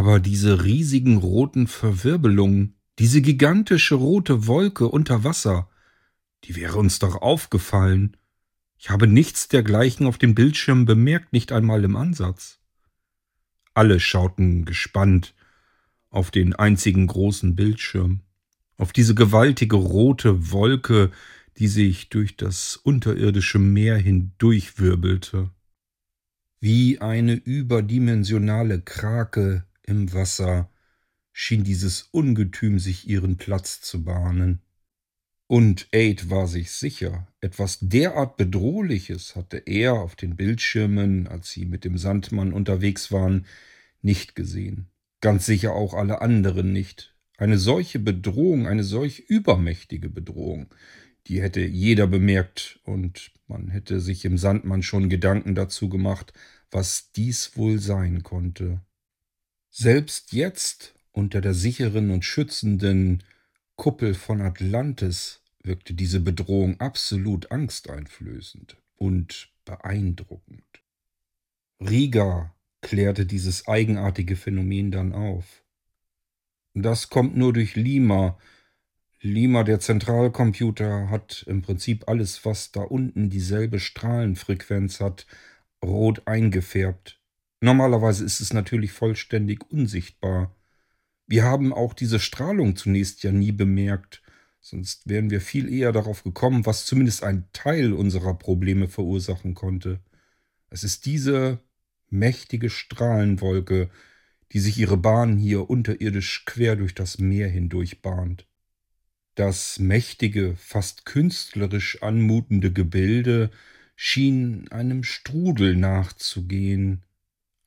Aber diese riesigen roten Verwirbelungen, diese gigantische rote Wolke unter Wasser, die wäre uns doch aufgefallen. Ich habe nichts dergleichen auf dem Bildschirm bemerkt, nicht einmal im Ansatz. Alle schauten gespannt auf den einzigen großen Bildschirm, auf diese gewaltige rote Wolke, die sich durch das unterirdische Meer hindurchwirbelte. Wie eine überdimensionale Krake im Wasser schien dieses Ungetüm sich ihren Platz zu bahnen. Und Aid war sich sicher, etwas derart Bedrohliches hatte er auf den Bildschirmen, als sie mit dem Sandmann unterwegs waren, nicht gesehen. Ganz sicher auch alle anderen nicht. Eine solche Bedrohung, eine solch übermächtige Bedrohung, die hätte jeder bemerkt und man hätte sich im Sandmann schon Gedanken dazu gemacht, was dies wohl sein konnte. Selbst jetzt, unter der sicheren und schützenden Kuppel von Atlantis, wirkte diese Bedrohung absolut angsteinflößend und beeindruckend. Riga klärte dieses eigenartige Phänomen dann auf. Das kommt nur durch Lima. Lima, der Zentralcomputer, hat im Prinzip alles, was da unten dieselbe Strahlenfrequenz hat, rot eingefärbt. Normalerweise ist es natürlich vollständig unsichtbar. Wir haben auch diese Strahlung zunächst ja nie bemerkt. Sonst wären wir viel eher darauf gekommen, was zumindest ein Teil unserer Probleme verursachen konnte. Es ist diese mächtige Strahlenwolke, die sich ihre Bahn hier unterirdisch quer durch das Meer hindurch bahnt. Das mächtige, fast künstlerisch anmutende Gebilde schien einem Strudel nachzugehen,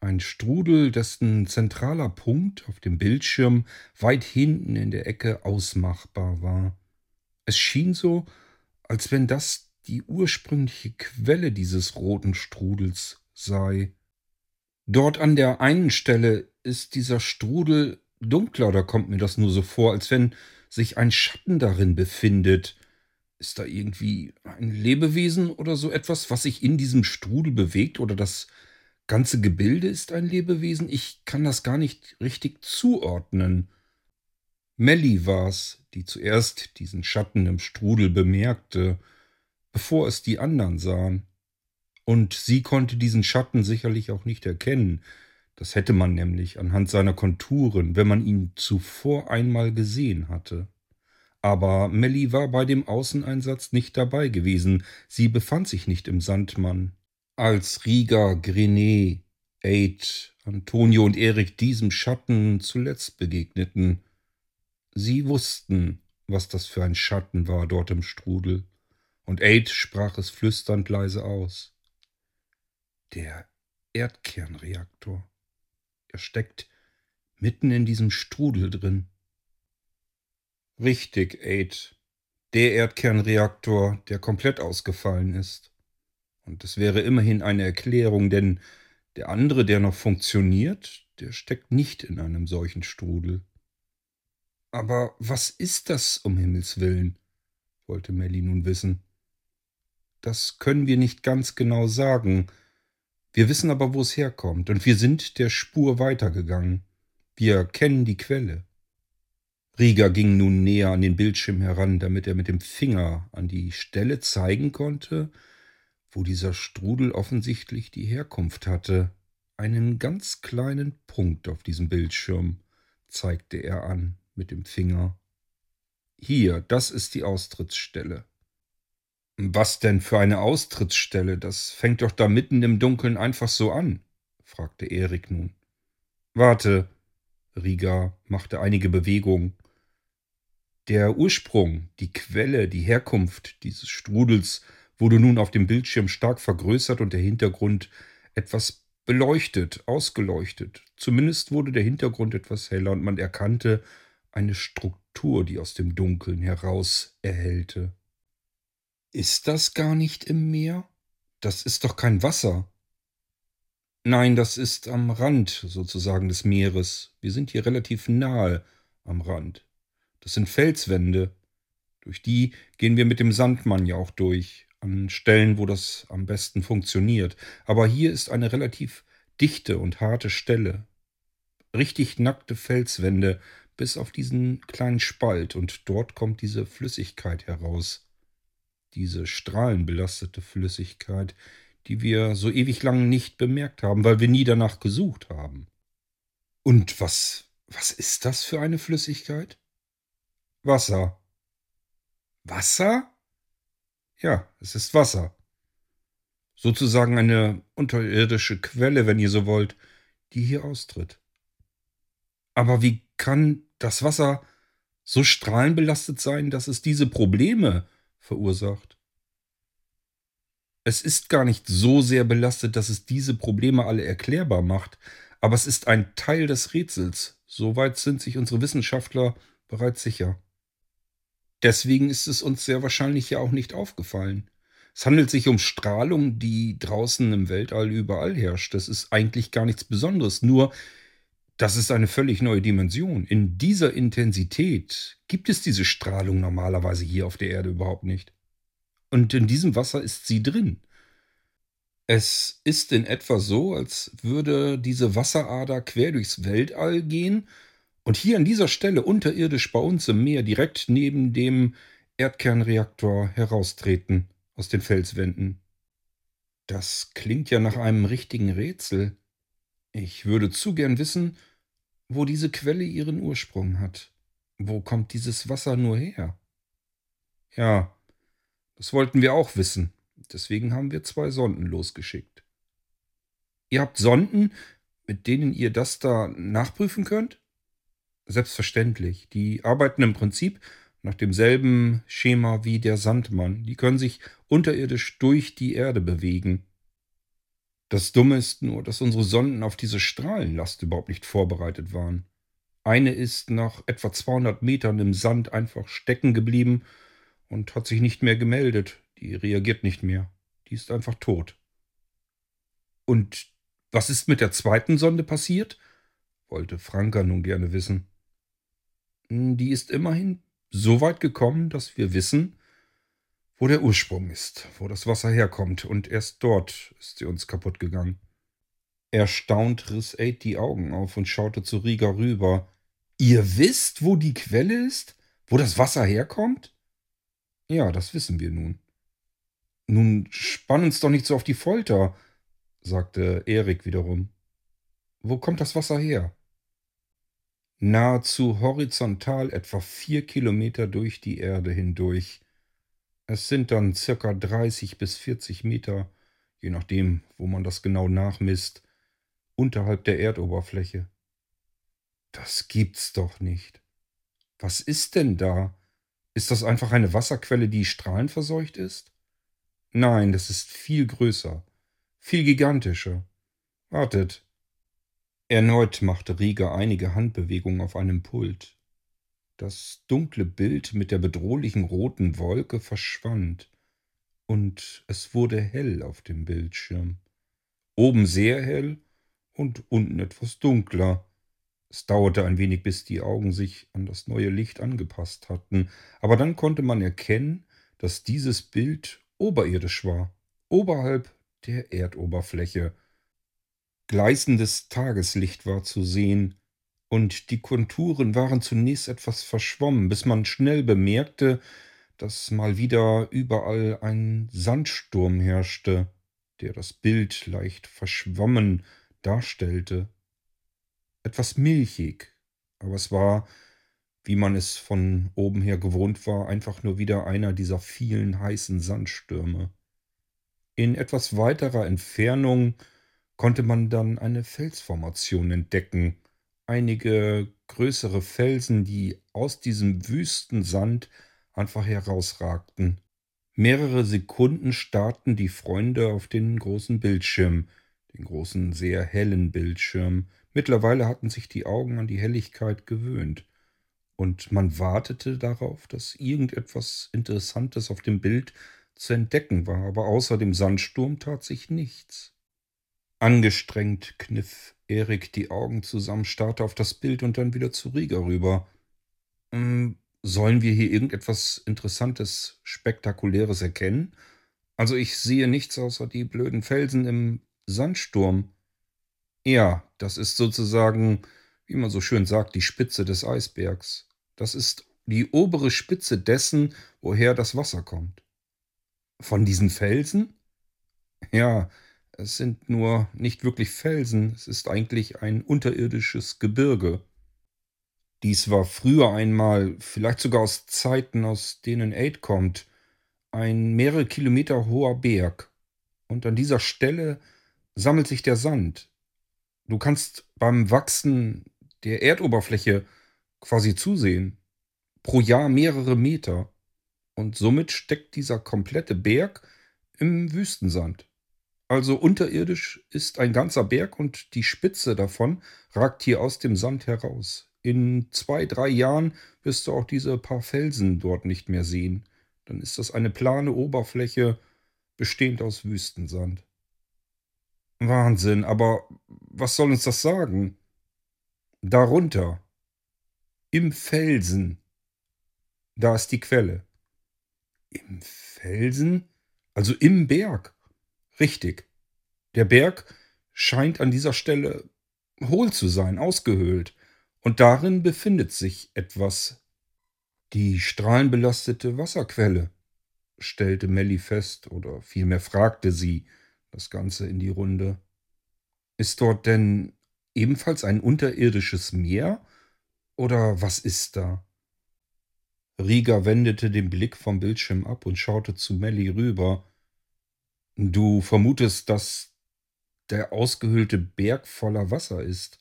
ein Strudel, dessen zentraler Punkt auf dem Bildschirm weit hinten in der Ecke ausmachbar war. Es schien so, als wenn das die ursprüngliche Quelle dieses roten Strudels sei. Dort an der einen Stelle ist dieser Strudel dunkler, da kommt mir das nur so vor, als wenn sich ein Schatten darin befindet. Ist da irgendwie ein Lebewesen oder so etwas, was sich in diesem Strudel bewegt oder das ganze Gebilde ist ein Lebewesen? Ich kann das gar nicht richtig zuordnen. Melly war's, die zuerst diesen Schatten im Strudel bemerkte, bevor es die anderen sahen. Und sie konnte diesen Schatten sicherlich auch nicht erkennen. Das hätte man nämlich anhand seiner Konturen, wenn man ihn zuvor einmal gesehen hatte. Aber Melly war bei dem Außeneinsatz nicht dabei gewesen. Sie befand sich nicht im Sandmann. Als Riga, Grenet, Aid, Antonio und Erik diesem Schatten zuletzt begegneten, Sie wussten, was das für ein Schatten war dort im Strudel, und Aid sprach es flüsternd leise aus. Der Erdkernreaktor. Er steckt mitten in diesem Strudel drin. Richtig, Aid. Der Erdkernreaktor, der komplett ausgefallen ist. Und es wäre immerhin eine Erklärung, denn der andere, der noch funktioniert, der steckt nicht in einem solchen Strudel. Aber was ist das, um Himmels willen? wollte Melly nun wissen. Das können wir nicht ganz genau sagen. Wir wissen aber, wo es herkommt, und wir sind der Spur weitergegangen. Wir kennen die Quelle. Rieger ging nun näher an den Bildschirm heran, damit er mit dem Finger an die Stelle zeigen konnte, wo dieser Strudel offensichtlich die Herkunft hatte. Einen ganz kleinen Punkt auf diesem Bildschirm zeigte er an mit dem Finger. Hier, das ist die Austrittsstelle. Was denn für eine Austrittsstelle? Das fängt doch da mitten im Dunkeln einfach so an, fragte Erik nun. Warte, Riga machte einige Bewegungen. Der Ursprung, die Quelle, die Herkunft dieses Strudels wurde nun auf dem Bildschirm stark vergrößert und der Hintergrund etwas beleuchtet, ausgeleuchtet. Zumindest wurde der Hintergrund etwas heller und man erkannte eine Struktur, die aus dem Dunkeln heraus erhellte. Ist das gar nicht im Meer? Das ist doch kein Wasser. Nein, das ist am Rand sozusagen des Meeres. Wir sind hier relativ nahe am Rand. Das sind Felswände. Durch die gehen wir mit dem Sandmann ja auch durch, an Stellen, wo das am besten funktioniert. Aber hier ist eine relativ dichte und harte Stelle. richtig nackte Felswände bis auf diesen kleinen Spalt und dort kommt diese Flüssigkeit heraus. Diese strahlenbelastete Flüssigkeit, die wir so ewig lang nicht bemerkt haben, weil wir nie danach gesucht haben. Und was, was ist das für eine Flüssigkeit? Wasser. Wasser? Ja, es ist Wasser. Sozusagen eine unterirdische Quelle, wenn ihr so wollt, die hier austritt. Aber wie kann das Wasser so strahlenbelastet sein, dass es diese Probleme verursacht? Es ist gar nicht so sehr belastet, dass es diese Probleme alle erklärbar macht, aber es ist ein Teil des Rätsels. Soweit sind sich unsere Wissenschaftler bereits sicher. Deswegen ist es uns sehr wahrscheinlich ja auch nicht aufgefallen. Es handelt sich um Strahlung, die draußen im Weltall überall herrscht. Das ist eigentlich gar nichts Besonderes. Nur, das ist eine völlig neue Dimension. In dieser Intensität gibt es diese Strahlung normalerweise hier auf der Erde überhaupt nicht. Und in diesem Wasser ist sie drin. Es ist in etwa so, als würde diese Wasserader quer durchs Weltall gehen und hier an dieser Stelle unterirdisch bei uns im Meer direkt neben dem Erdkernreaktor heraustreten aus den Felswänden. Das klingt ja nach einem richtigen Rätsel. Ich würde zu gern wissen, wo diese Quelle ihren Ursprung hat. Wo kommt dieses Wasser nur her? Ja, das wollten wir auch wissen. Deswegen haben wir zwei Sonden losgeschickt. Ihr habt Sonden, mit denen ihr das da nachprüfen könnt? Selbstverständlich. Die arbeiten im Prinzip nach demselben Schema wie der Sandmann. Die können sich unterirdisch durch die Erde bewegen. Das Dumme ist nur, dass unsere Sonden auf diese Strahlenlast überhaupt nicht vorbereitet waren. Eine ist nach etwa 200 Metern im Sand einfach stecken geblieben und hat sich nicht mehr gemeldet. Die reagiert nicht mehr. Die ist einfach tot. Und was ist mit der zweiten Sonde passiert? wollte Franka nun gerne wissen. Hm, die ist immerhin so weit gekommen, dass wir wissen, wo der Ursprung ist, wo das Wasser herkommt, und erst dort ist sie uns kaputt gegangen. Erstaunt riss Aid die Augen auf und schaute zu Riga rüber. Ihr wisst, wo die Quelle ist? Wo das Wasser herkommt? Ja, das wissen wir nun. Nun spann uns doch nicht so auf die Folter, sagte Erik wiederum. Wo kommt das Wasser her? Nahezu horizontal etwa vier Kilometer durch die Erde hindurch. Es sind dann circa 30 bis 40 Meter, je nachdem, wo man das genau nachmisst, unterhalb der Erdoberfläche. Das gibt's doch nicht. Was ist denn da? Ist das einfach eine Wasserquelle, die strahlenverseucht ist? Nein, das ist viel größer, viel gigantischer. Wartet, Erneut machte Rieger einige Handbewegungen auf einem Pult. Das dunkle Bild mit der bedrohlichen roten Wolke verschwand, und es wurde hell auf dem Bildschirm. Oben sehr hell und unten etwas dunkler. Es dauerte ein wenig, bis die Augen sich an das neue Licht angepasst hatten, aber dann konnte man erkennen, dass dieses Bild oberirdisch war, oberhalb der Erdoberfläche, Gleißendes Tageslicht war zu sehen, und die Konturen waren zunächst etwas verschwommen, bis man schnell bemerkte, dass mal wieder überall ein Sandsturm herrschte, der das Bild leicht verschwommen darstellte. Etwas milchig, aber es war, wie man es von oben her gewohnt war, einfach nur wieder einer dieser vielen heißen Sandstürme. In etwas weiterer Entfernung konnte man dann eine Felsformation entdecken, einige größere Felsen, die aus diesem wüsten Sand einfach herausragten. Mehrere Sekunden starrten die Freunde auf den großen Bildschirm, den großen, sehr hellen Bildschirm. Mittlerweile hatten sich die Augen an die Helligkeit gewöhnt, und man wartete darauf, dass irgendetwas Interessantes auf dem Bild zu entdecken war, aber außer dem Sandsturm tat sich nichts. Angestrengt kniff Erik die Augen zusammen, starrte auf das Bild und dann wieder zu Rieger rüber. Ähm, sollen wir hier irgendetwas Interessantes, Spektakuläres erkennen? Also ich sehe nichts außer die blöden Felsen im Sandsturm. Ja, das ist sozusagen, wie man so schön sagt, die Spitze des Eisbergs. Das ist die obere Spitze dessen, woher das Wasser kommt. Von diesen Felsen? Ja, es sind nur nicht wirklich Felsen, es ist eigentlich ein unterirdisches Gebirge. Dies war früher einmal, vielleicht sogar aus Zeiten, aus denen Aid kommt, ein mehrere Kilometer hoher Berg. Und an dieser Stelle sammelt sich der Sand. Du kannst beim Wachsen der Erdoberfläche quasi zusehen. Pro Jahr mehrere Meter. Und somit steckt dieser komplette Berg im Wüstensand. Also unterirdisch ist ein ganzer Berg und die Spitze davon ragt hier aus dem Sand heraus. In zwei, drei Jahren wirst du auch diese paar Felsen dort nicht mehr sehen. Dann ist das eine plane Oberfläche, bestehend aus Wüstensand. Wahnsinn, aber was soll uns das sagen? Darunter, im Felsen, da ist die Quelle. Im Felsen? Also im Berg. Richtig. Der Berg scheint an dieser Stelle hohl zu sein, ausgehöhlt. Und darin befindet sich etwas. Die strahlenbelastete Wasserquelle, stellte Melly fest, oder vielmehr fragte sie das Ganze in die Runde. Ist dort denn ebenfalls ein unterirdisches Meer? Oder was ist da? Rieger wendete den Blick vom Bildschirm ab und schaute zu Melly rüber. Du vermutest, dass der ausgehöhlte Berg voller Wasser ist.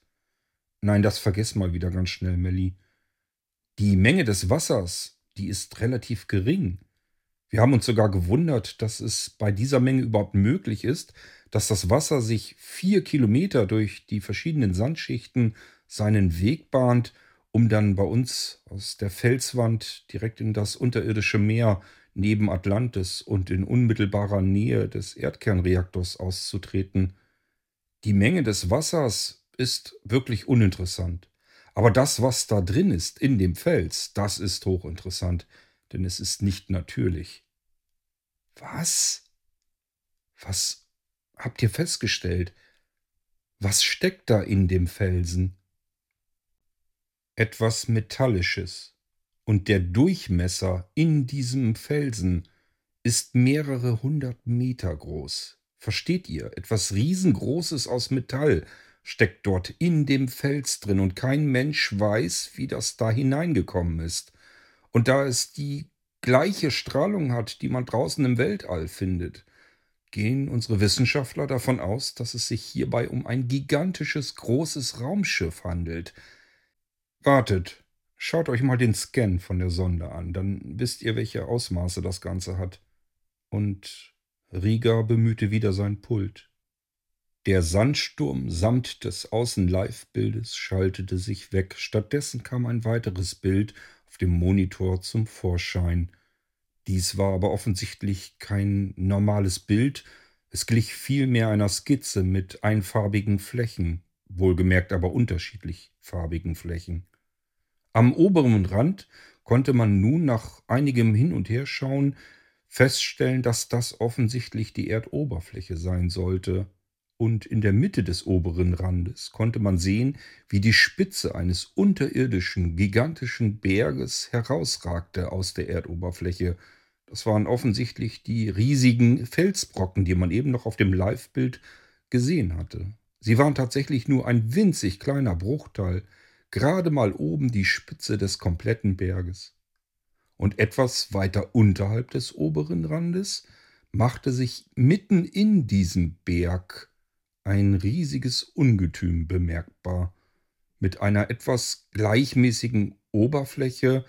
Nein, das vergiss mal wieder ganz schnell, Melly. Die Menge des Wassers, die ist relativ gering. Wir haben uns sogar gewundert, dass es bei dieser Menge überhaupt möglich ist, dass das Wasser sich vier Kilometer durch die verschiedenen Sandschichten seinen Weg bahnt, um dann bei uns aus der Felswand direkt in das unterirdische Meer neben Atlantis und in unmittelbarer Nähe des Erdkernreaktors auszutreten. Die Menge des Wassers ist wirklich uninteressant. Aber das, was da drin ist, in dem Fels, das ist hochinteressant denn es ist nicht natürlich. Was? Was habt ihr festgestellt? Was steckt da in dem Felsen? Etwas Metallisches. Und der Durchmesser in diesem Felsen ist mehrere hundert Meter groß. Versteht ihr? Etwas Riesengroßes aus Metall steckt dort in dem Fels drin und kein Mensch weiß, wie das da hineingekommen ist. Und da es die gleiche Strahlung hat, die man draußen im Weltall findet, gehen unsere Wissenschaftler davon aus, dass es sich hierbei um ein gigantisches, großes Raumschiff handelt. Wartet, schaut euch mal den Scan von der Sonde an, dann wisst ihr, welche Ausmaße das Ganze hat. Und Rieger bemühte wieder sein Pult. Der Sandsturm samt des Außen-Live-Bildes schaltete sich weg. Stattdessen kam ein weiteres Bild auf dem Monitor zum Vorschein. Dies war aber offensichtlich kein normales Bild, es glich vielmehr einer Skizze mit einfarbigen Flächen, wohlgemerkt aber unterschiedlich farbigen Flächen. Am oberen Rand konnte man nun nach einigem Hin und Herschauen feststellen, dass das offensichtlich die Erdoberfläche sein sollte und in der Mitte des oberen Randes konnte man sehen, wie die Spitze eines unterirdischen, gigantischen Berges herausragte aus der Erdoberfläche. Das waren offensichtlich die riesigen Felsbrocken, die man eben noch auf dem Live-Bild gesehen hatte. Sie waren tatsächlich nur ein winzig kleiner Bruchteil, gerade mal oben die Spitze des kompletten Berges. Und etwas weiter unterhalb des oberen Randes machte sich mitten in diesem Berg ein riesiges Ungetüm bemerkbar, mit einer etwas gleichmäßigen Oberfläche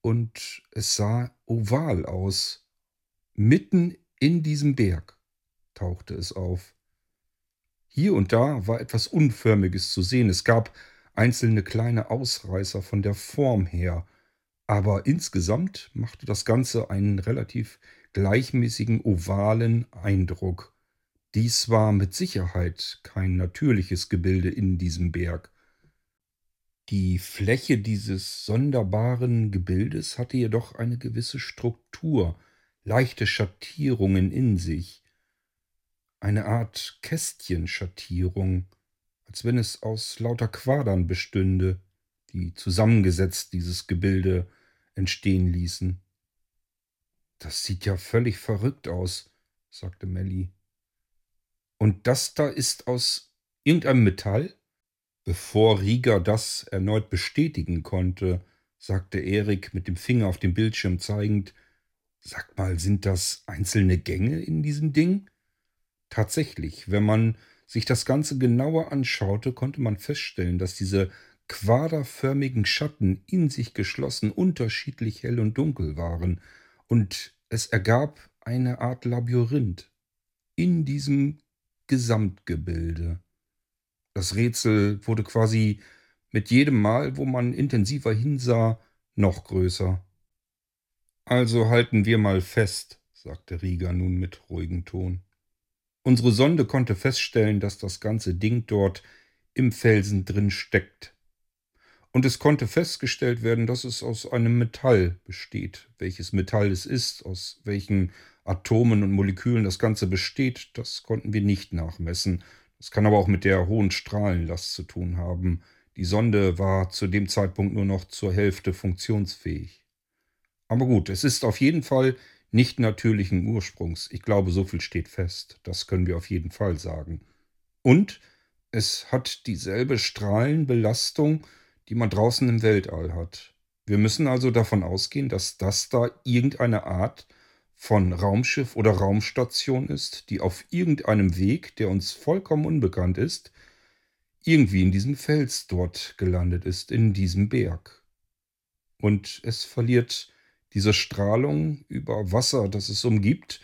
und es sah oval aus. Mitten in diesem Berg tauchte es auf. Hier und da war etwas Unförmiges zu sehen. Es gab einzelne kleine Ausreißer von der Form her, aber insgesamt machte das Ganze einen relativ gleichmäßigen ovalen Eindruck. Dies war mit Sicherheit kein natürliches Gebilde in diesem Berg. Die Fläche dieses sonderbaren Gebildes hatte jedoch eine gewisse Struktur, leichte Schattierungen in sich, eine Art Kästchenschattierung, als wenn es aus lauter Quadern bestünde, die zusammengesetzt dieses Gebilde entstehen ließen. Das sieht ja völlig verrückt aus, sagte Melly. Und das da ist aus irgendeinem Metall? Bevor Rieger das erneut bestätigen konnte, sagte Erik mit dem Finger auf den Bildschirm zeigend, Sag mal, sind das einzelne Gänge in diesem Ding? Tatsächlich, wenn man sich das Ganze genauer anschaute, konnte man feststellen, dass diese quaderförmigen Schatten in sich geschlossen unterschiedlich hell und dunkel waren, und es ergab eine Art Labyrinth in diesem Gesamtgebilde. Das Rätsel wurde quasi mit jedem Mal, wo man intensiver hinsah, noch größer. Also halten wir mal fest, sagte Rieger nun mit ruhigem Ton. Unsere Sonde konnte feststellen, dass das ganze Ding dort im Felsen drin steckt. Und es konnte festgestellt werden, dass es aus einem Metall besteht. Welches Metall es ist, aus welchen Atomen und Molekülen das Ganze besteht, das konnten wir nicht nachmessen. Das kann aber auch mit der hohen Strahlenlast zu tun haben. Die Sonde war zu dem Zeitpunkt nur noch zur Hälfte funktionsfähig. Aber gut, es ist auf jeden Fall nicht natürlichen Ursprungs. Ich glaube, so viel steht fest. Das können wir auf jeden Fall sagen. Und es hat dieselbe Strahlenbelastung, die man draußen im Weltall hat. Wir müssen also davon ausgehen, dass das da irgendeine Art von Raumschiff oder Raumstation ist, die auf irgendeinem Weg, der uns vollkommen unbekannt ist, irgendwie in diesem Fels dort gelandet ist, in diesem Berg. Und es verliert diese Strahlung über Wasser, das es umgibt.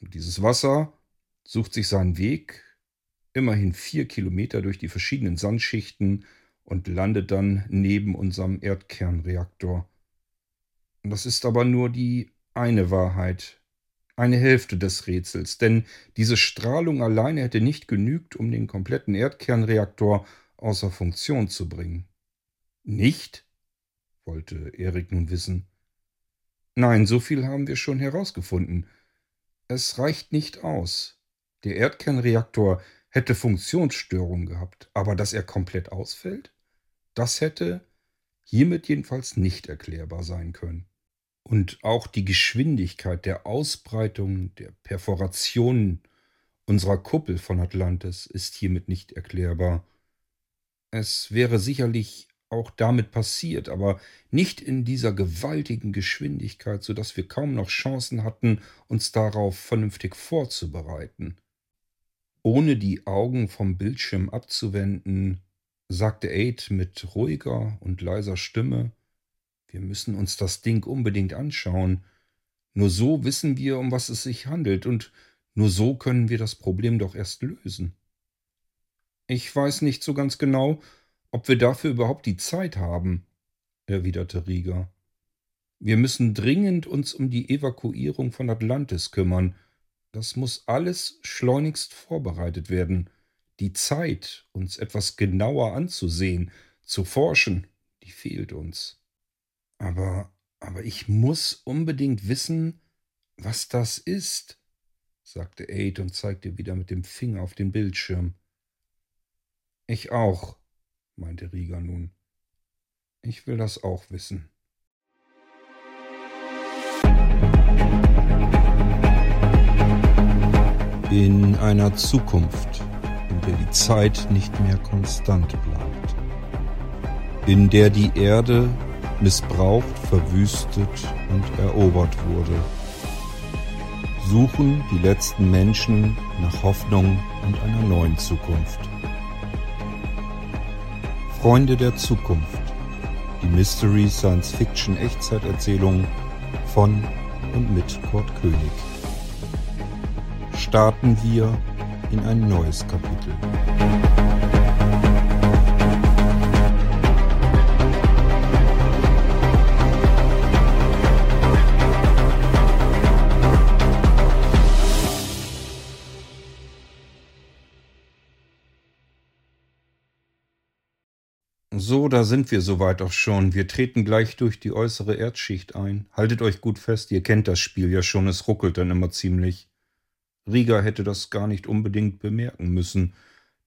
Und dieses Wasser sucht sich seinen Weg immerhin vier Kilometer durch die verschiedenen Sandschichten und landet dann neben unserem Erdkernreaktor. Das ist aber nur die eine Wahrheit, eine Hälfte des Rätsels, denn diese Strahlung alleine hätte nicht genügt, um den kompletten Erdkernreaktor außer Funktion zu bringen. Nicht? wollte Erik nun wissen. Nein, so viel haben wir schon herausgefunden. Es reicht nicht aus. Der Erdkernreaktor hätte Funktionsstörungen gehabt, aber dass er komplett ausfällt? Das hätte hiermit jedenfalls nicht erklärbar sein können. Und auch die Geschwindigkeit der Ausbreitung der Perforationen unserer Kuppel von Atlantis ist hiermit nicht erklärbar. Es wäre sicherlich auch damit passiert, aber nicht in dieser gewaltigen Geschwindigkeit, so dass wir kaum noch Chancen hatten, uns darauf vernünftig vorzubereiten. Ohne die Augen vom Bildschirm abzuwenden, sagte Aid mit ruhiger und leiser Stimme, wir müssen uns das Ding unbedingt anschauen. Nur so wissen wir, um was es sich handelt, und nur so können wir das Problem doch erst lösen. Ich weiß nicht so ganz genau, ob wir dafür überhaupt die Zeit haben, erwiderte Rieger. Wir müssen dringend uns um die Evakuierung von Atlantis kümmern. Das muss alles schleunigst vorbereitet werden die Zeit, uns etwas genauer anzusehen, zu forschen, die fehlt uns. Aber, aber ich muss unbedingt wissen, was das ist, sagte Aid und zeigte wieder mit dem Finger auf den Bildschirm. Ich auch, meinte Rieger nun. Ich will das auch wissen. In einer Zukunft der die Zeit nicht mehr konstant bleibt, in der die Erde missbraucht, verwüstet und erobert wurde, suchen die letzten Menschen nach Hoffnung und einer neuen Zukunft. Freunde der Zukunft, die Mystery Science Fiction Echtzeiterzählung von und mit Kurt König. Starten wir in ein neues Kapitel. So, da sind wir soweit auch schon. Wir treten gleich durch die äußere Erdschicht ein. Haltet euch gut fest, ihr kennt das Spiel ja schon, es ruckelt dann immer ziemlich. Rieger hätte das gar nicht unbedingt bemerken müssen,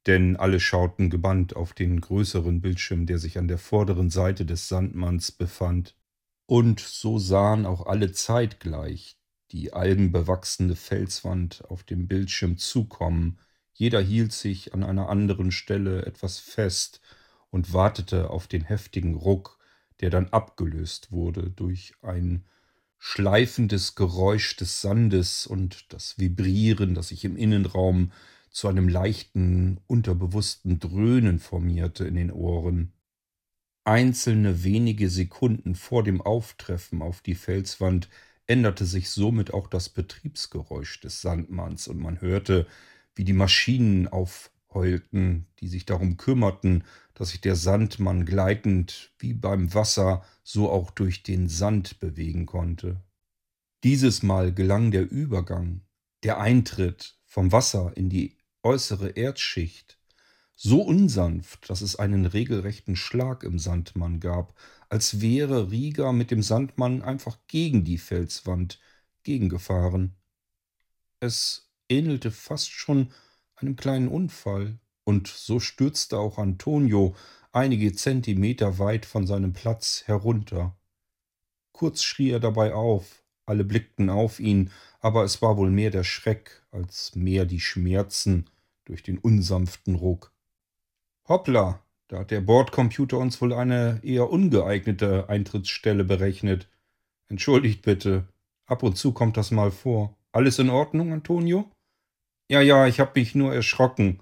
denn alle schauten gebannt auf den größeren Bildschirm, der sich an der vorderen Seite des Sandmanns befand. Und so sahen auch alle zeitgleich die algenbewachsene Felswand auf dem Bildschirm zukommen. Jeder hielt sich an einer anderen Stelle etwas fest und wartete auf den heftigen Ruck, der dann abgelöst wurde durch ein schleifendes Geräusch des Sandes und das Vibrieren, das sich im Innenraum zu einem leichten, unterbewussten Dröhnen formierte in den Ohren. Einzelne wenige Sekunden vor dem Auftreffen auf die Felswand änderte sich somit auch das Betriebsgeräusch des Sandmanns und man hörte, wie die Maschinen aufheulten, die sich darum kümmerten, dass sich der Sandmann gleitend wie beim Wasser so auch durch den Sand bewegen konnte. Dieses Mal gelang der Übergang, der Eintritt vom Wasser in die äußere Erdschicht so unsanft, dass es einen regelrechten Schlag im Sandmann gab, als wäre Rieger mit dem Sandmann einfach gegen die Felswand gegengefahren. Es ähnelte fast schon einem kleinen Unfall, und so stürzte auch Antonio einige Zentimeter weit von seinem Platz herunter. Kurz schrie er dabei auf, alle blickten auf ihn, aber es war wohl mehr der Schreck als mehr die Schmerzen durch den unsanften Ruck. Hoppla, da hat der Bordcomputer uns wohl eine eher ungeeignete Eintrittsstelle berechnet. Entschuldigt bitte, ab und zu kommt das mal vor. Alles in Ordnung, Antonio? Ja, ja, ich hab mich nur erschrocken,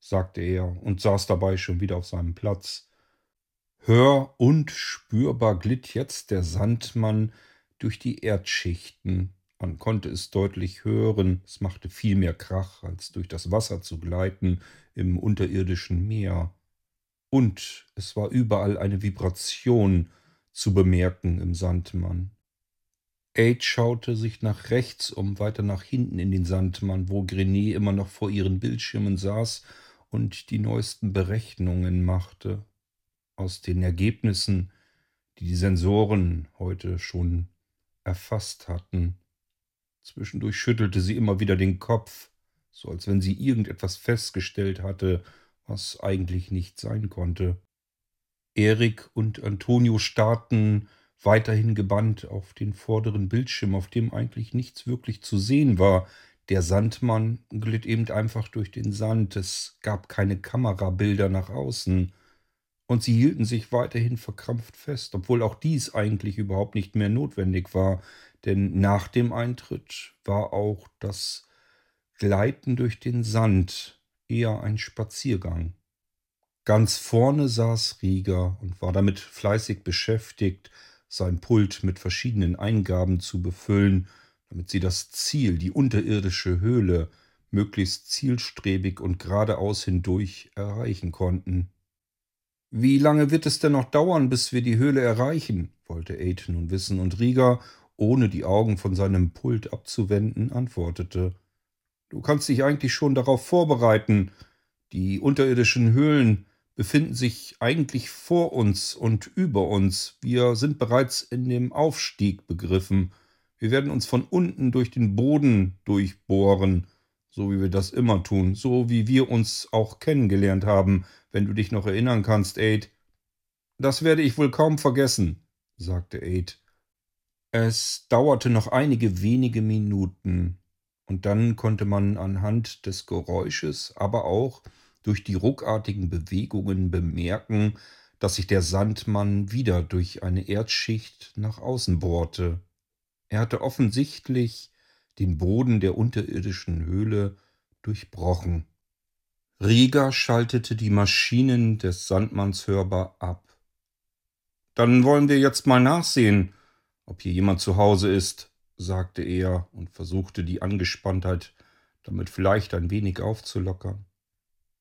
sagte er und saß dabei schon wieder auf seinem Platz. Hör und spürbar glitt jetzt der Sandmann durch die Erdschichten. Man konnte es deutlich hören, es machte viel mehr Krach, als durch das Wasser zu gleiten im unterirdischen Meer. Und es war überall eine Vibration zu bemerken im Sandmann. Aid schaute sich nach rechts um, weiter nach hinten in den Sandmann, wo Grenet immer noch vor ihren Bildschirmen saß und die neuesten Berechnungen machte. Aus den Ergebnissen, die die Sensoren heute schon erfasst hatten. Zwischendurch schüttelte sie immer wieder den Kopf, so als wenn sie irgendetwas festgestellt hatte, was eigentlich nicht sein konnte. Erik und Antonio starrten weiterhin gebannt auf den vorderen Bildschirm, auf dem eigentlich nichts wirklich zu sehen war. Der Sandmann glitt eben einfach durch den Sand, es gab keine Kamerabilder nach außen und sie hielten sich weiterhin verkrampft fest, obwohl auch dies eigentlich überhaupt nicht mehr notwendig war, denn nach dem Eintritt war auch das Gleiten durch den Sand eher ein Spaziergang. Ganz vorne saß Rieger und war damit fleißig beschäftigt, sein Pult mit verschiedenen Eingaben zu befüllen, damit sie das Ziel, die unterirdische Höhle, möglichst zielstrebig und geradeaus hindurch erreichen konnten. Wie lange wird es denn noch dauern, bis wir die Höhle erreichen? wollte Aid nun wissen, und Rieger, ohne die Augen von seinem Pult abzuwenden, antwortete Du kannst dich eigentlich schon darauf vorbereiten. Die unterirdischen Höhlen befinden sich eigentlich vor uns und über uns. Wir sind bereits in dem Aufstieg begriffen. Wir werden uns von unten durch den Boden durchbohren so wie wir das immer tun, so wie wir uns auch kennengelernt haben, wenn du dich noch erinnern kannst, Aid. Das werde ich wohl kaum vergessen, sagte Aid. Es dauerte noch einige wenige Minuten, und dann konnte man anhand des Geräusches, aber auch durch die ruckartigen Bewegungen bemerken, dass sich der Sandmann wieder durch eine Erdschicht nach außen bohrte. Er hatte offensichtlich den Boden der unterirdischen Höhle durchbrochen. Rieger schaltete die Maschinen des Sandmanns hörbar ab. Dann wollen wir jetzt mal nachsehen, ob hier jemand zu Hause ist, sagte er und versuchte die Angespanntheit damit vielleicht ein wenig aufzulockern.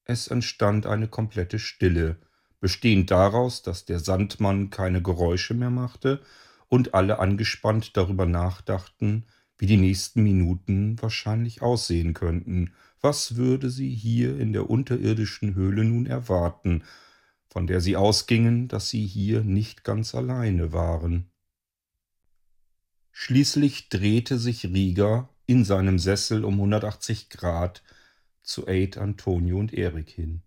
Es entstand eine komplette Stille, bestehend daraus, dass der Sandmann keine Geräusche mehr machte und alle angespannt darüber nachdachten, wie die nächsten Minuten wahrscheinlich aussehen könnten. Was würde sie hier in der unterirdischen Höhle nun erwarten, von der sie ausgingen, dass sie hier nicht ganz alleine waren? Schließlich drehte sich Rieger in seinem Sessel um 180 Grad zu Aid, Antonio und Erik hin.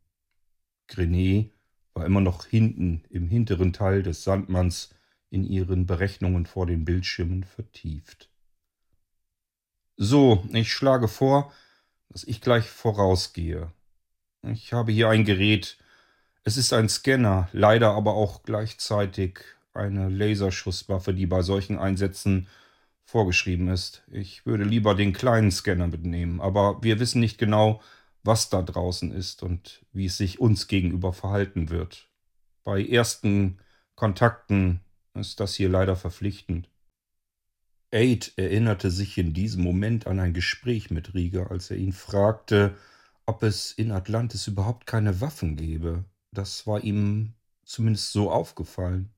Grenet war immer noch hinten im hinteren Teil des Sandmanns in ihren Berechnungen vor den Bildschirmen vertieft. So, ich schlage vor, dass ich gleich vorausgehe. Ich habe hier ein Gerät. Es ist ein Scanner, leider aber auch gleichzeitig eine Laserschusswaffe, die bei solchen Einsätzen vorgeschrieben ist. Ich würde lieber den kleinen Scanner mitnehmen, aber wir wissen nicht genau, was da draußen ist und wie es sich uns gegenüber verhalten wird. Bei ersten Kontakten ist das hier leider verpflichtend. Aid erinnerte sich in diesem Moment an ein Gespräch mit Rieger, als er ihn fragte, ob es in Atlantis überhaupt keine Waffen gäbe. Das war ihm zumindest so aufgefallen.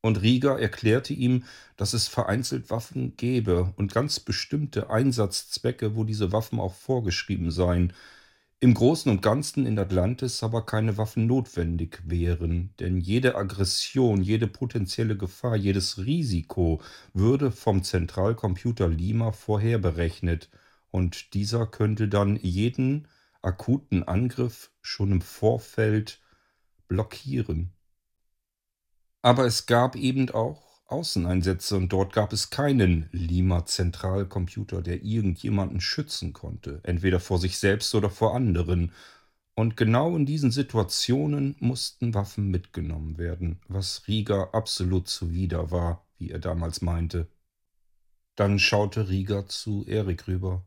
Und Rieger erklärte ihm, dass es vereinzelt Waffen gäbe und ganz bestimmte Einsatzzwecke, wo diese Waffen auch vorgeschrieben seien, im Großen und Ganzen in Atlantis aber keine Waffen notwendig wären, denn jede Aggression, jede potenzielle Gefahr, jedes Risiko würde vom Zentralcomputer Lima vorherberechnet und dieser könnte dann jeden akuten Angriff schon im Vorfeld blockieren. Aber es gab eben auch Außeneinsätze und dort gab es keinen Lima-Zentralcomputer, der irgendjemanden schützen konnte, entweder vor sich selbst oder vor anderen. Und genau in diesen Situationen mussten Waffen mitgenommen werden, was Rieger absolut zuwider war, wie er damals meinte. Dann schaute Rieger zu Erik rüber.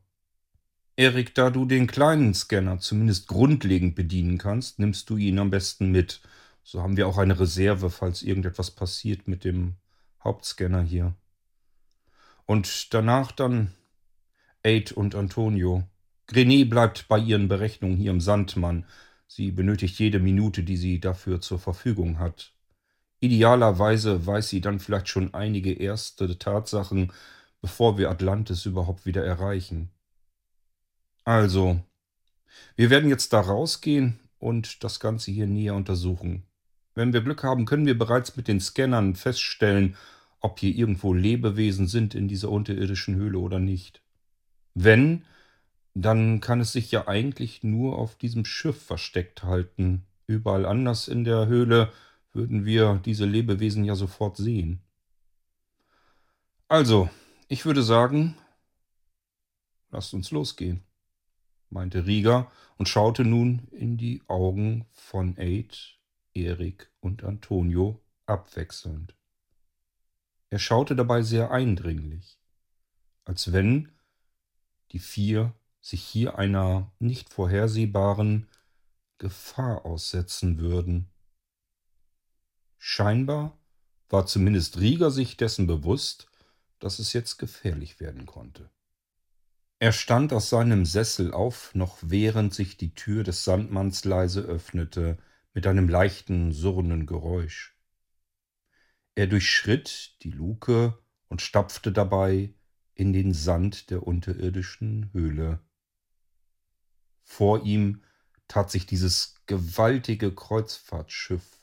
Erik, da du den kleinen Scanner zumindest grundlegend bedienen kannst, nimmst du ihn am besten mit. So haben wir auch eine Reserve, falls irgendetwas passiert mit dem Hauptscanner hier. Und danach dann Aid und Antonio. Grenet bleibt bei ihren Berechnungen hier im Sandmann. Sie benötigt jede Minute, die sie dafür zur Verfügung hat. Idealerweise weiß sie dann vielleicht schon einige erste Tatsachen, bevor wir Atlantis überhaupt wieder erreichen. Also, wir werden jetzt da rausgehen und das Ganze hier näher untersuchen. Wenn wir Glück haben, können wir bereits mit den Scannern feststellen, ob hier irgendwo Lebewesen sind in dieser unterirdischen Höhle oder nicht. Wenn, dann kann es sich ja eigentlich nur auf diesem Schiff versteckt halten. Überall anders in der Höhle würden wir diese Lebewesen ja sofort sehen. Also, ich würde sagen, lasst uns losgehen, meinte Rieger und schaute nun in die Augen von Aid, Erik und Antonio abwechselnd. Er schaute dabei sehr eindringlich, als wenn die vier sich hier einer nicht vorhersehbaren Gefahr aussetzen würden. Scheinbar war zumindest Rieger sich dessen bewusst, dass es jetzt gefährlich werden konnte. Er stand aus seinem Sessel auf, noch während sich die Tür des Sandmanns leise öffnete, mit einem leichten, surrenden Geräusch. Er durchschritt die Luke und stapfte dabei in den Sand der unterirdischen Höhle. Vor ihm tat sich dieses gewaltige Kreuzfahrtschiff,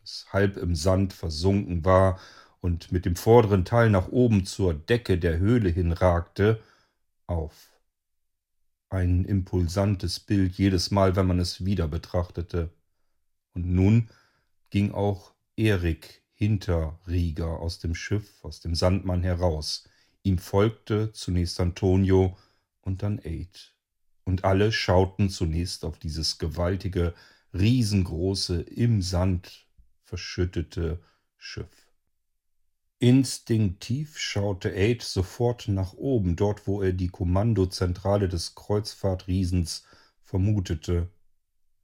das halb im Sand versunken war und mit dem vorderen Teil nach oben zur Decke der Höhle hinragte, auf. Ein impulsantes Bild jedes Mal, wenn man es wieder betrachtete. Und nun ging auch Erik hinter Rieger aus dem Schiff, aus dem Sandmann heraus. Ihm folgte zunächst Antonio und dann Aid. Und alle schauten zunächst auf dieses gewaltige, riesengroße, im Sand verschüttete Schiff. Instinktiv schaute Aid sofort nach oben, dort wo er die Kommandozentrale des Kreuzfahrtriesens vermutete.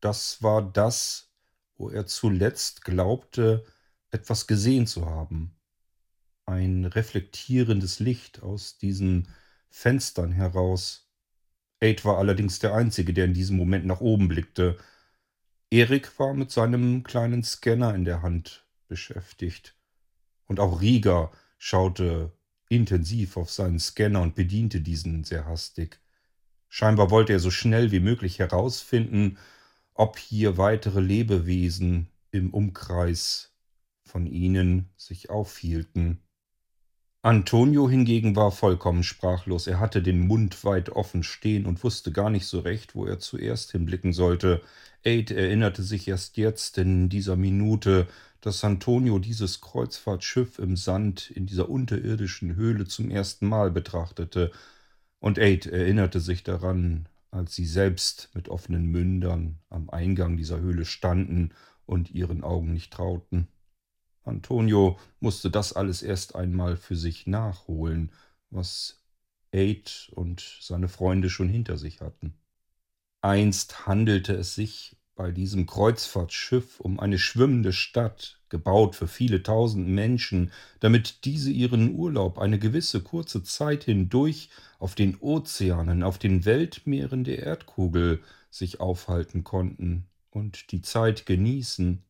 Das war das, wo er zuletzt glaubte, etwas gesehen zu haben. Ein reflektierendes Licht aus diesen Fenstern heraus. Aid war allerdings der Einzige, der in diesem Moment nach oben blickte. Erik war mit seinem kleinen Scanner in der Hand beschäftigt. Und auch Rieger schaute intensiv auf seinen Scanner und bediente diesen sehr hastig. Scheinbar wollte er so schnell wie möglich herausfinden, ob hier weitere Lebewesen im Umkreis von ihnen sich aufhielten. Antonio hingegen war vollkommen sprachlos. Er hatte den Mund weit offen stehen und wusste gar nicht so recht, wo er zuerst hinblicken sollte. Aid erinnerte sich erst jetzt in dieser Minute, dass Antonio dieses Kreuzfahrtschiff im Sand in dieser unterirdischen Höhle zum ersten Mal betrachtete. Und Aid erinnerte sich daran, als sie selbst mit offenen Mündern am Eingang dieser Höhle standen und ihren Augen nicht trauten. Antonio musste das alles erst einmal für sich nachholen, was Aid und seine Freunde schon hinter sich hatten. Einst handelte es sich bei diesem Kreuzfahrtschiff um eine schwimmende Stadt, gebaut für viele tausend Menschen, damit diese ihren Urlaub eine gewisse kurze Zeit hindurch auf den Ozeanen, auf den Weltmeeren der Erdkugel sich aufhalten konnten und die Zeit genießen.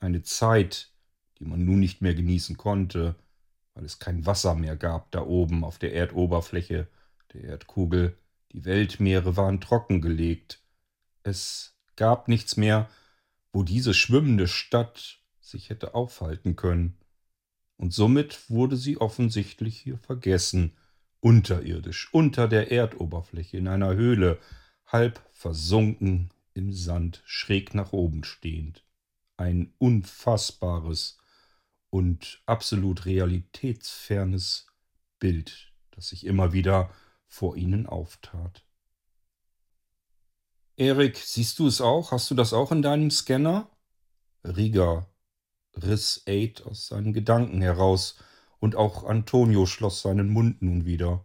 Eine Zeit, die man nun nicht mehr genießen konnte, weil es kein Wasser mehr gab da oben auf der Erdoberfläche der Erdkugel. Die Weltmeere waren trockengelegt. Es gab nichts mehr, wo diese schwimmende Stadt sich hätte aufhalten können. Und somit wurde sie offensichtlich hier vergessen, unterirdisch, unter der Erdoberfläche, in einer Höhle, halb versunken im Sand, schräg nach oben stehend. Ein unfassbares, und absolut realitätsfernes Bild, das sich immer wieder vor ihnen auftat. Erik, siehst du es auch? Hast du das auch in deinem Scanner? Riga riss Aid aus seinen Gedanken heraus, und auch Antonio schloss seinen Mund nun wieder.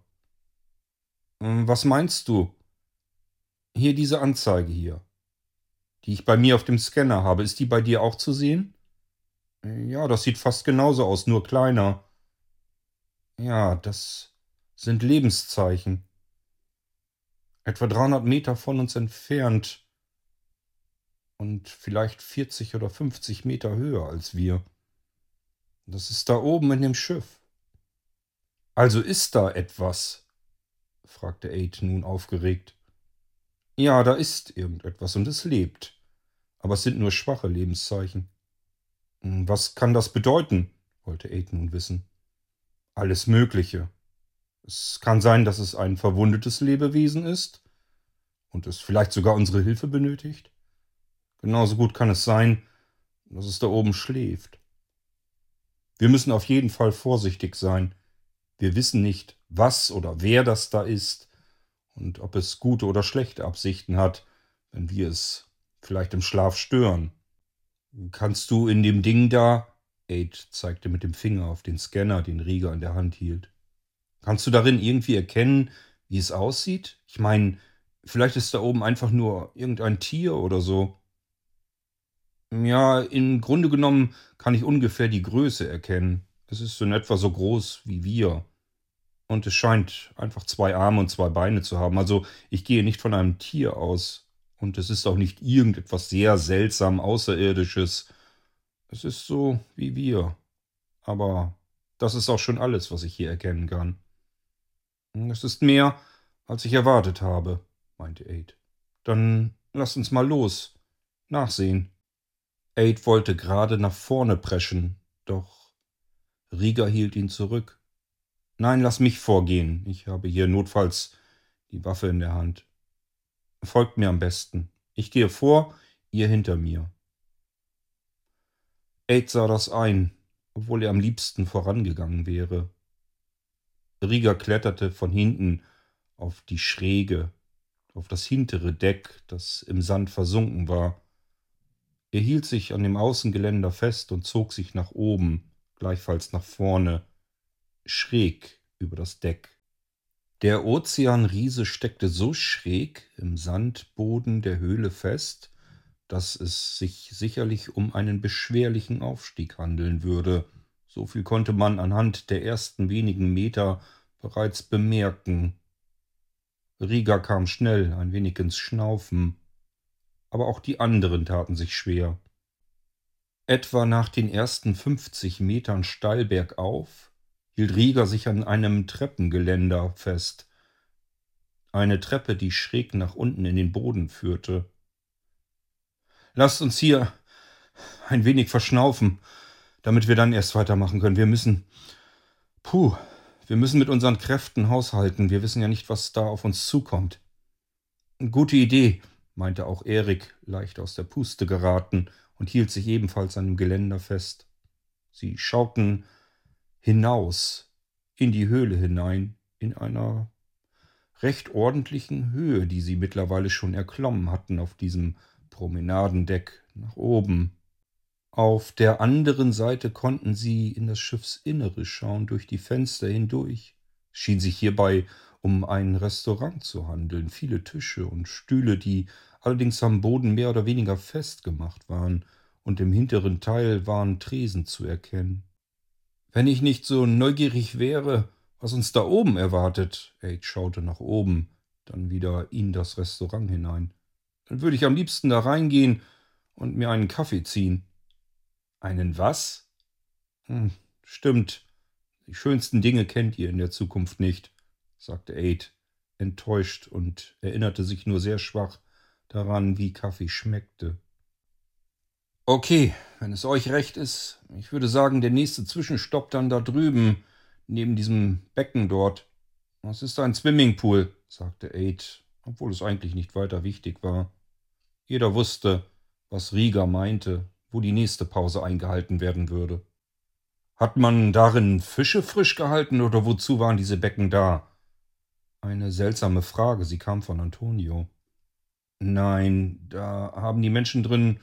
Hm, was meinst du? Hier diese Anzeige hier, die ich bei mir auf dem Scanner habe, ist die bei dir auch zu sehen? Ja, das sieht fast genauso aus, nur kleiner. Ja, das sind Lebenszeichen. Etwa 300 Meter von uns entfernt und vielleicht 40 oder 50 Meter höher als wir. Das ist da oben in dem Schiff. Also ist da etwas? fragte Aid nun aufgeregt. Ja, da ist irgendetwas und es lebt. Aber es sind nur schwache Lebenszeichen. Hm, was kann das bedeuten? wollte Aid nun wissen. Alles Mögliche. Es kann sein, dass es ein verwundetes Lebewesen ist und es vielleicht sogar unsere Hilfe benötigt. Genauso gut kann es sein, dass es da oben schläft. Wir müssen auf jeden Fall vorsichtig sein. Wir wissen nicht, was oder wer das da ist und ob es gute oder schlechte Absichten hat, wenn wir es vielleicht im Schlaf stören. Kannst du in dem Ding da, Aid zeigte mit dem Finger auf den Scanner, den Rieger in der Hand hielt, kannst du darin irgendwie erkennen, wie es aussieht? Ich meine, vielleicht ist da oben einfach nur irgendein Tier oder so. Ja, im Grunde genommen kann ich ungefähr die Größe erkennen. Es ist in etwa so groß wie wir. Und es scheint einfach zwei Arme und zwei Beine zu haben. Also ich gehe nicht von einem Tier aus. Und es ist auch nicht irgendetwas sehr seltsam Außerirdisches. Es ist so wie wir. Aber das ist auch schon alles, was ich hier erkennen kann. Es ist mehr, als ich erwartet habe, meinte Aid. Dann lass uns mal los. Nachsehen. Aid wollte gerade nach vorne preschen, doch Rieger hielt ihn zurück. Nein, lass mich vorgehen. Ich habe hier notfalls die Waffe in der Hand. Folgt mir am besten. Ich gehe vor, ihr hinter mir. Aid sah das ein, obwohl er am liebsten vorangegangen wäre. Rieger kletterte von hinten auf die Schräge, auf das hintere Deck, das im Sand versunken war. Er hielt sich an dem Außengeländer fest und zog sich nach oben, gleichfalls nach vorne, schräg über das Deck. Der Ozeanriese steckte so schräg im Sandboden der Höhle fest, dass es sich sicherlich um einen beschwerlichen Aufstieg handeln würde. So viel konnte man anhand der ersten wenigen Meter bereits bemerken. Rieger kam schnell ein wenig ins Schnaufen, aber auch die anderen taten sich schwer. Etwa nach den ersten fünfzig Metern steil bergauf hielt Rieger sich an einem Treppengeländer fest. Eine Treppe, die schräg nach unten in den Boden führte. Lasst uns hier ein wenig verschnaufen, damit wir dann erst weitermachen können. Wir müssen Puh, wir müssen mit unseren Kräften haushalten. Wir wissen ja nicht, was da auf uns zukommt. Gute Idee, meinte auch Erik, leicht aus der Puste geraten und hielt sich ebenfalls an dem Geländer fest. Sie schauten hinaus in die Höhle hinein, in einer recht ordentlichen Höhe, die sie mittlerweile schon erklommen hatten auf diesem Promenadendeck nach oben. Auf der anderen Seite konnten sie in das Schiffsinnere schauen, durch die Fenster hindurch. Schien sich hierbei um ein Restaurant zu handeln, viele Tische und Stühle, die allerdings am Boden mehr oder weniger festgemacht waren, und im hinteren Teil waren Tresen zu erkennen. Wenn ich nicht so neugierig wäre, was uns da oben erwartet, Aid schaute nach oben, dann wieder in das Restaurant hinein, dann würde ich am liebsten da reingehen und mir einen Kaffee ziehen. Einen was? Hm, stimmt. Die schönsten Dinge kennt ihr in der Zukunft nicht, sagte Aid, enttäuscht und erinnerte sich nur sehr schwach daran, wie Kaffee schmeckte. Okay, wenn es euch recht ist, ich würde sagen, der nächste Zwischenstopp dann da drüben, neben diesem Becken dort. Das ist ein Swimmingpool, sagte Aid, obwohl es eigentlich nicht weiter wichtig war. Jeder wusste, was Rieger meinte, wo die nächste Pause eingehalten werden würde. Hat man darin Fische frisch gehalten oder wozu waren diese Becken da? Eine seltsame Frage, sie kam von Antonio. Nein, da haben die Menschen drin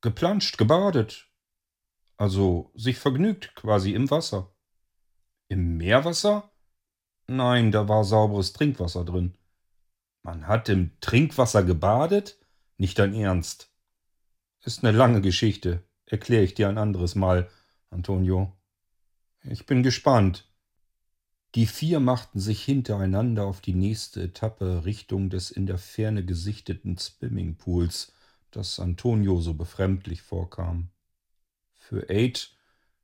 geplanscht, gebadet. Also sich vergnügt quasi im Wasser. Im Meerwasser? Nein, da war sauberes Trinkwasser drin. Man hat im Trinkwasser gebadet? Nicht dein Ernst. Ist eine lange Geschichte. Erkläre ich dir ein anderes Mal, Antonio. Ich bin gespannt. Die vier machten sich hintereinander auf die nächste Etappe Richtung des in der Ferne gesichteten Swimmingpools, das Antonio so befremdlich vorkam. Für Aid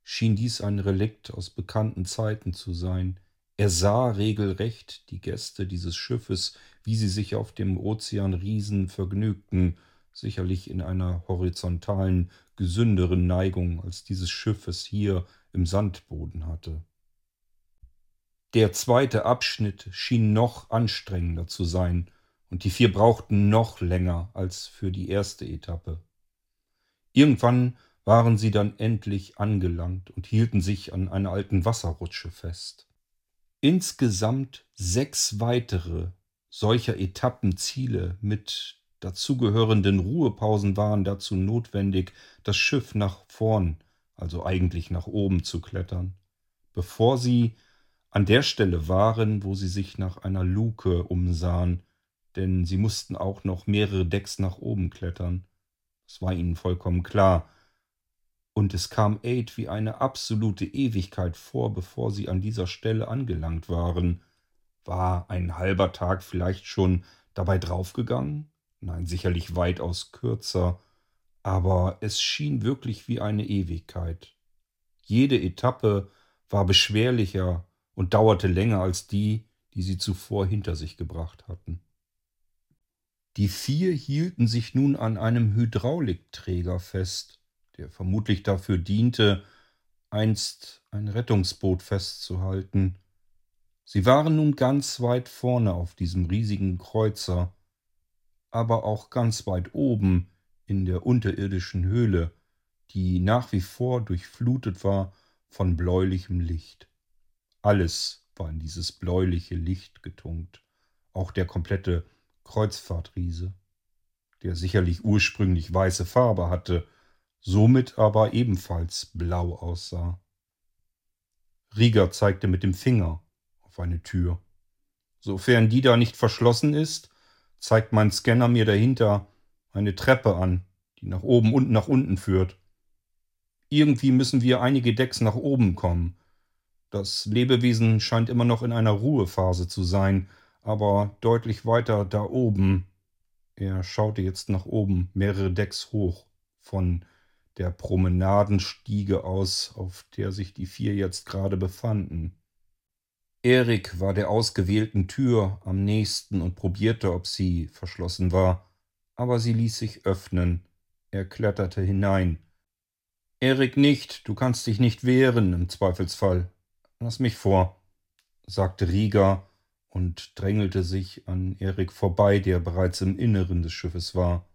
schien dies ein Relikt aus bekannten Zeiten zu sein. Er sah regelrecht die Gäste dieses Schiffes, wie sie sich auf dem Ozeanriesen vergnügten, sicherlich in einer horizontalen, gesünderen Neigung, als dieses Schiff es hier im Sandboden hatte. Der zweite Abschnitt schien noch anstrengender zu sein, und die vier brauchten noch länger als für die erste Etappe. Irgendwann waren sie dann endlich angelangt und hielten sich an einer alten Wasserrutsche fest. Insgesamt sechs weitere solcher Etappenziele mit dazugehörenden Ruhepausen waren dazu notwendig, das Schiff nach vorn, also eigentlich nach oben zu klettern, bevor sie an der Stelle waren, wo sie sich nach einer Luke umsahen, denn sie mussten auch noch mehrere Decks nach oben klettern. Das war ihnen vollkommen klar. Und es kam Aid wie eine absolute Ewigkeit vor, bevor sie an dieser Stelle angelangt waren. War ein halber Tag vielleicht schon dabei draufgegangen? Nein, sicherlich weitaus kürzer, aber es schien wirklich wie eine Ewigkeit. Jede Etappe war beschwerlicher und dauerte länger als die, die sie zuvor hinter sich gebracht hatten. Die vier hielten sich nun an einem Hydraulikträger fest, der vermutlich dafür diente, einst ein Rettungsboot festzuhalten. Sie waren nun ganz weit vorne auf diesem riesigen Kreuzer, aber auch ganz weit oben in der unterirdischen Höhle, die nach wie vor durchflutet war von bläulichem Licht. Alles war in dieses bläuliche Licht getunkt, auch der komplette Kreuzfahrtriese, der sicherlich ursprünglich weiße Farbe hatte, somit aber ebenfalls blau aussah. Rieger zeigte mit dem Finger auf eine Tür. Sofern die da nicht verschlossen ist, zeigt mein Scanner mir dahinter eine Treppe an, die nach oben und nach unten führt. Irgendwie müssen wir einige Decks nach oben kommen. Das Lebewesen scheint immer noch in einer Ruhephase zu sein, aber deutlich weiter da oben. Er schaute jetzt nach oben, mehrere Decks hoch, von der Promenadenstiege aus, auf der sich die vier jetzt gerade befanden. Erik war der ausgewählten Tür am nächsten und probierte, ob sie verschlossen war, aber sie ließ sich öffnen. Er kletterte hinein. Erik nicht, du kannst dich nicht wehren im Zweifelsfall. Lass mich vor, sagte Rieger und drängelte sich an Erik vorbei, der bereits im Inneren des Schiffes war.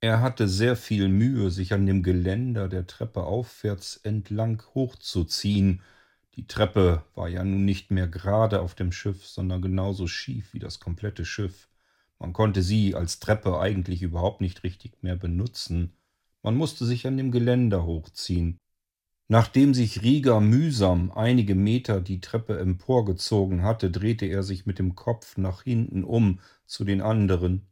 Er hatte sehr viel Mühe, sich an dem Geländer der Treppe aufwärts entlang hochzuziehen. Die Treppe war ja nun nicht mehr gerade auf dem Schiff, sondern genauso schief wie das komplette Schiff. Man konnte sie als Treppe eigentlich überhaupt nicht richtig mehr benutzen. Man musste sich an dem Geländer hochziehen. Nachdem sich Rieger mühsam einige Meter die Treppe emporgezogen hatte, drehte er sich mit dem Kopf nach hinten um zu den anderen.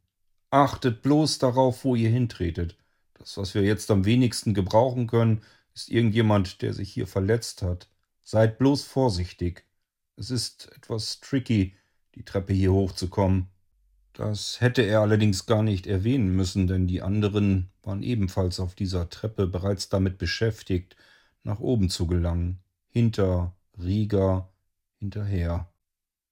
Achtet bloß darauf, wo ihr hintretet. Das, was wir jetzt am wenigsten gebrauchen können, ist irgendjemand, der sich hier verletzt hat. Seid bloß vorsichtig. Es ist etwas tricky, die Treppe hier hochzukommen. Das hätte er allerdings gar nicht erwähnen müssen, denn die anderen waren ebenfalls auf dieser Treppe bereits damit beschäftigt, nach oben zu gelangen, hinter Rieger hinterher.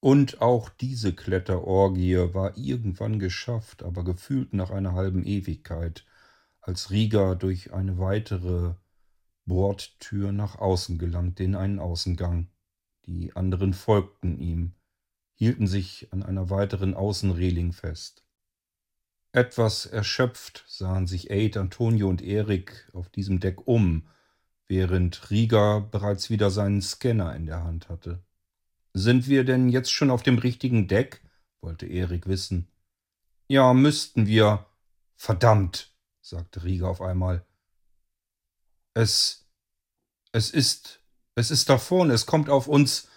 Und auch diese Kletterorgie war irgendwann geschafft, aber gefühlt nach einer halben Ewigkeit, als Rieger durch eine weitere Bordtür nach außen gelangte in einen Außengang. Die anderen folgten ihm, hielten sich an einer weiteren Außenreling fest. Etwas erschöpft sahen sich Aid, Antonio und Erik auf diesem Deck um, während Rieger bereits wieder seinen Scanner in der Hand hatte. Sind wir denn jetzt schon auf dem richtigen Deck? wollte Erik wissen. Ja, müssten wir. Verdammt, sagte Rieger auf einmal. Es. Es ist. Es ist da vorne, es kommt auf uns.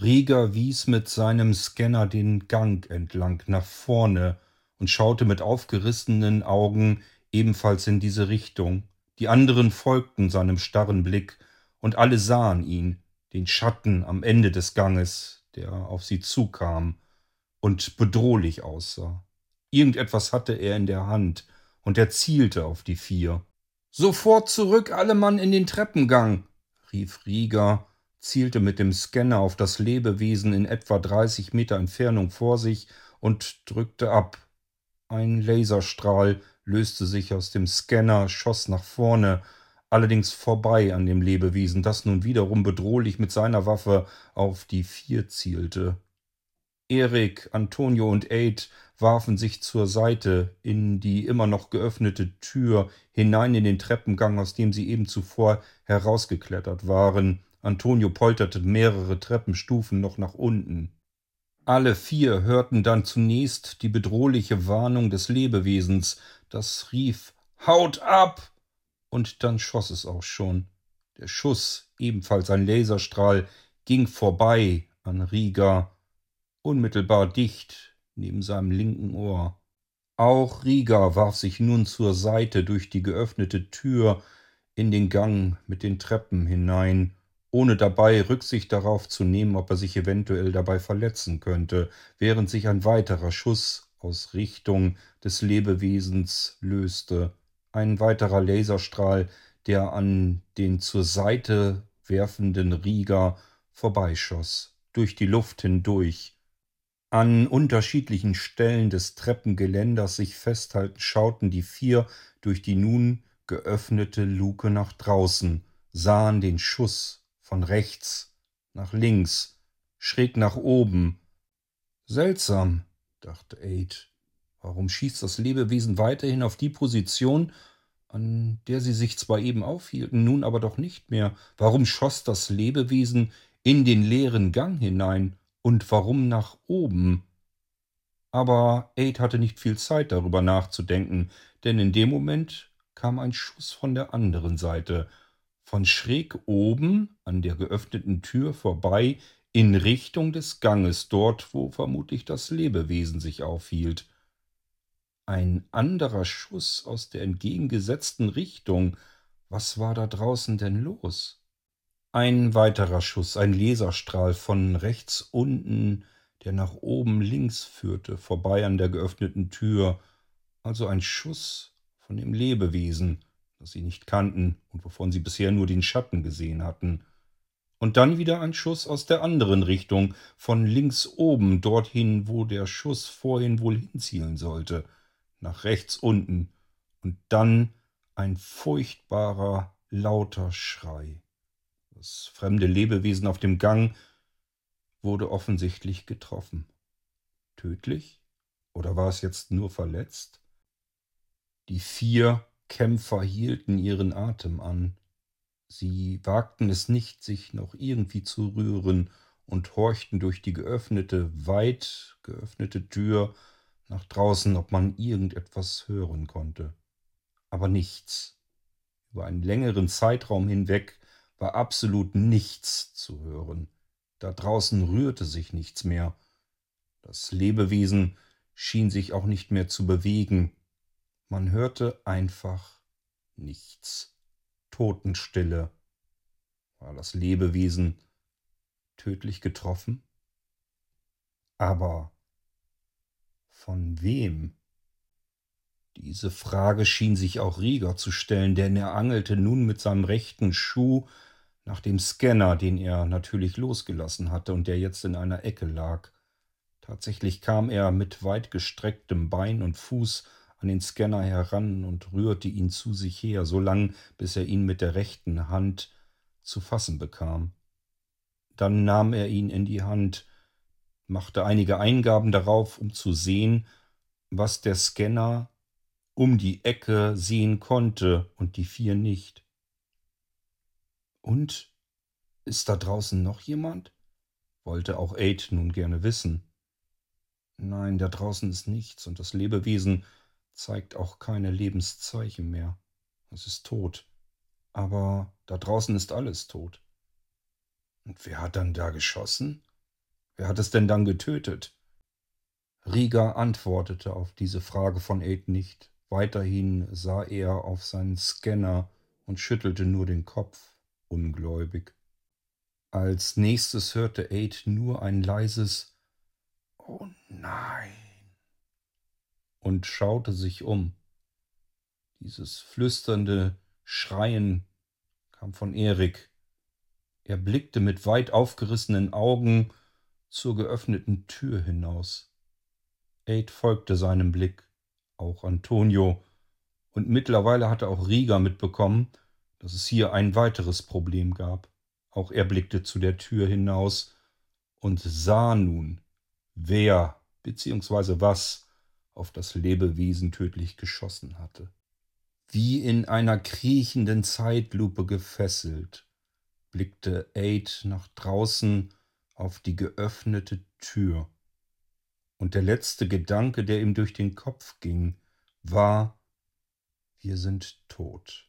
Rieger wies mit seinem Scanner den Gang entlang nach vorne und schaute mit aufgerissenen Augen ebenfalls in diese Richtung. Die anderen folgten seinem starren Blick, und alle sahen ihn, den Schatten am Ende des Ganges, der auf sie zukam und bedrohlich aussah. Irgendetwas hatte er in der Hand, und er zielte auf die vier. Sofort zurück, alle Mann in den Treppengang, rief Rieger, zielte mit dem Scanner auf das Lebewesen in etwa 30 Meter Entfernung vor sich und drückte ab. Ein Laserstrahl löste sich aus dem Scanner, schoss nach vorne, allerdings vorbei an dem Lebewesen, das nun wiederum bedrohlich mit seiner Waffe auf die vier zielte. Erik, Antonio und Aid warfen sich zur Seite in die immer noch geöffnete Tür hinein in den Treppengang, aus dem sie eben zuvor herausgeklettert waren. Antonio polterte mehrere Treppenstufen noch nach unten. Alle vier hörten dann zunächst die bedrohliche Warnung des Lebewesens, das rief Haut ab. Und dann schoss es auch schon. Der Schuss, ebenfalls ein Laserstrahl, ging vorbei an Rieger, unmittelbar dicht neben seinem linken Ohr. Auch Rieger warf sich nun zur Seite durch die geöffnete Tür in den Gang mit den Treppen hinein ohne dabei Rücksicht darauf zu nehmen, ob er sich eventuell dabei verletzen könnte, während sich ein weiterer Schuss aus Richtung des Lebewesens löste. Ein weiterer Laserstrahl, der an den zur Seite werfenden Rieger vorbeischoss, durch die Luft hindurch. An unterschiedlichen Stellen des Treppengeländers sich festhalten schauten die vier durch die nun geöffnete Luke nach draußen, sahen den Schuss von rechts nach links, schräg nach oben. Seltsam, dachte Aid. Warum schießt das Lebewesen weiterhin auf die Position, an der sie sich zwar eben aufhielten, nun aber doch nicht mehr? Warum schoss das Lebewesen in den leeren Gang hinein und warum nach oben? Aber Aid hatte nicht viel Zeit darüber nachzudenken, denn in dem Moment kam ein Schuss von der anderen Seite, von schräg oben an der geöffneten Tür vorbei in Richtung des Ganges, dort, wo vermutlich das Lebewesen sich aufhielt. Ein anderer Schuss aus der entgegengesetzten Richtung. Was war da draußen denn los? Ein weiterer Schuss, ein Laserstrahl von rechts unten, der nach oben links führte, vorbei an der geöffneten Tür. Also ein Schuss von dem Lebewesen das sie nicht kannten und wovon sie bisher nur den Schatten gesehen hatten. Und dann wieder ein Schuss aus der anderen Richtung, von links oben, dorthin, wo der Schuss vorhin wohl hinzielen sollte, nach rechts unten, und dann ein furchtbarer, lauter Schrei. Das fremde Lebewesen auf dem Gang wurde offensichtlich getroffen. Tödlich? Oder war es jetzt nur verletzt? Die vier Kämpfer hielten ihren Atem an. Sie wagten es nicht, sich noch irgendwie zu rühren und horchten durch die geöffnete, weit geöffnete Tür nach draußen, ob man irgendetwas hören konnte. Aber nichts. Über einen längeren Zeitraum hinweg war absolut nichts zu hören. Da draußen rührte sich nichts mehr. Das Lebewesen schien sich auch nicht mehr zu bewegen. Man hörte einfach nichts. Totenstille. War das Lebewesen tödlich getroffen? Aber von wem? Diese Frage schien sich auch Rieger zu stellen, denn er angelte nun mit seinem rechten Schuh nach dem Scanner, den er natürlich losgelassen hatte und der jetzt in einer Ecke lag. Tatsächlich kam er mit weit gestrecktem Bein und Fuß an den Scanner heran und rührte ihn zu sich her, so lang, bis er ihn mit der rechten Hand zu fassen bekam. Dann nahm er ihn in die Hand, machte einige Eingaben darauf, um zu sehen, was der Scanner um die Ecke sehen konnte und die vier nicht. Und ist da draußen noch jemand? wollte auch Aid nun gerne wissen. Nein, da draußen ist nichts und das Lebewesen zeigt auch keine Lebenszeichen mehr. Es ist tot. Aber da draußen ist alles tot. Und wer hat dann da geschossen? Wer hat es denn dann getötet? Rieger antwortete auf diese Frage von Aid nicht. Weiterhin sah er auf seinen Scanner und schüttelte nur den Kopf, ungläubig. Als nächstes hörte Aid nur ein leises Oh nein und schaute sich um. Dieses flüsternde Schreien kam von Erik. Er blickte mit weit aufgerissenen Augen zur geöffneten Tür hinaus. Aid folgte seinem Blick auch Antonio, und mittlerweile hatte auch Rieger mitbekommen, dass es hier ein weiteres Problem gab. Auch er blickte zu der Tür hinaus und sah nun, wer bzw. was auf das Lebewesen tödlich geschossen hatte. Wie in einer kriechenden Zeitlupe gefesselt, blickte Aid nach draußen auf die geöffnete Tür und der letzte Gedanke, der ihm durch den Kopf ging, war, wir sind tot.